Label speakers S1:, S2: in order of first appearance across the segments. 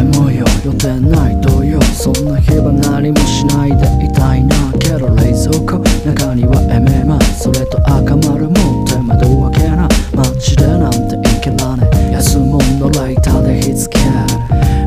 S1: 夢模様予定ないとよそんな日は何もしないでいたいなけど冷蔵庫中にはエメマンそれと赤丸も手間どわけな街でなんていけらね安物のライターで火付け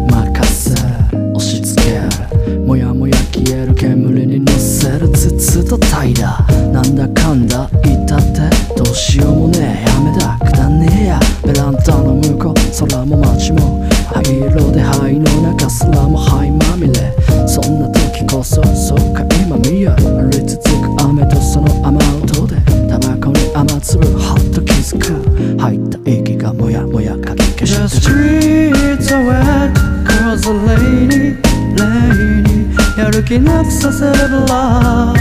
S1: 任せ押し付けもやもや消える煙に乗せる筒と怠惰なんだかんだ言ったってどうしようもねえめだくだねえやベランダの向こう空も街も灰色で灰の中すらも灰まみれ。そんな時こそそうか今見よ降り続く雨とその雨音で。タバコに雨粒はっと気づく。入った息がもやもやかき消し。The streets are wet cause the rainy, rainy やる気なくさせる love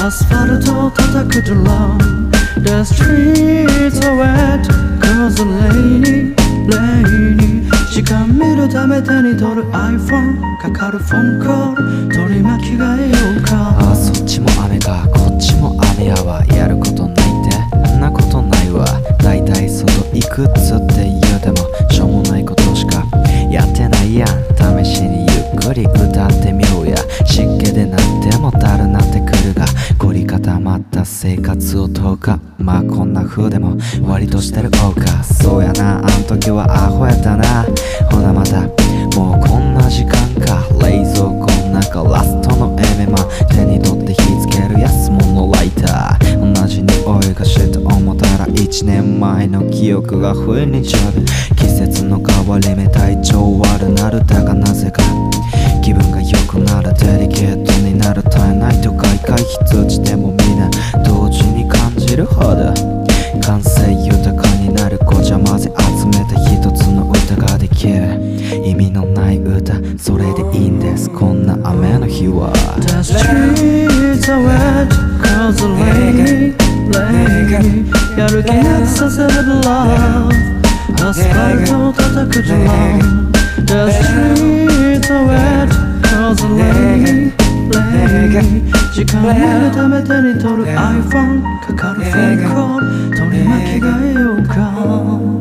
S1: アスファルトを叩くドラム The streets are wet cause the rainy, rainy 時間見るため手に取る iPhone かかるフォンコール取り巻き替えようか。
S2: あそっちも雨か。こっちも雨やわ。やることないって。んなことないわ。だいたい外行くっつって言うてもしょうもないことしかやってないやん。試しにゆっくり歌ってみようや。湿気でなってもだるなってくるが凝り固まった生活を10日まあこんな風でも割としてる方か。そうやな。あん時はアホやったな。ほなまたもうこんな時間か。冷蔵庫の中ラストのエメマ手に取って火つける安物ライター。同じ匂いがして思ったら1年前の記憶が不意にちゃう季節の変わり目完成豊かになるごちゃ混ぜ集めた一つの歌ができる意味のない歌それでいいんですこんな雨の日は
S1: Trees are wet cause of rain やる気なくさせる love アスファトを叩く呪文 The streets a wet cause of rain 時間。をため手に取る iPhone かかるフェイクコール。取り巻き替えようか。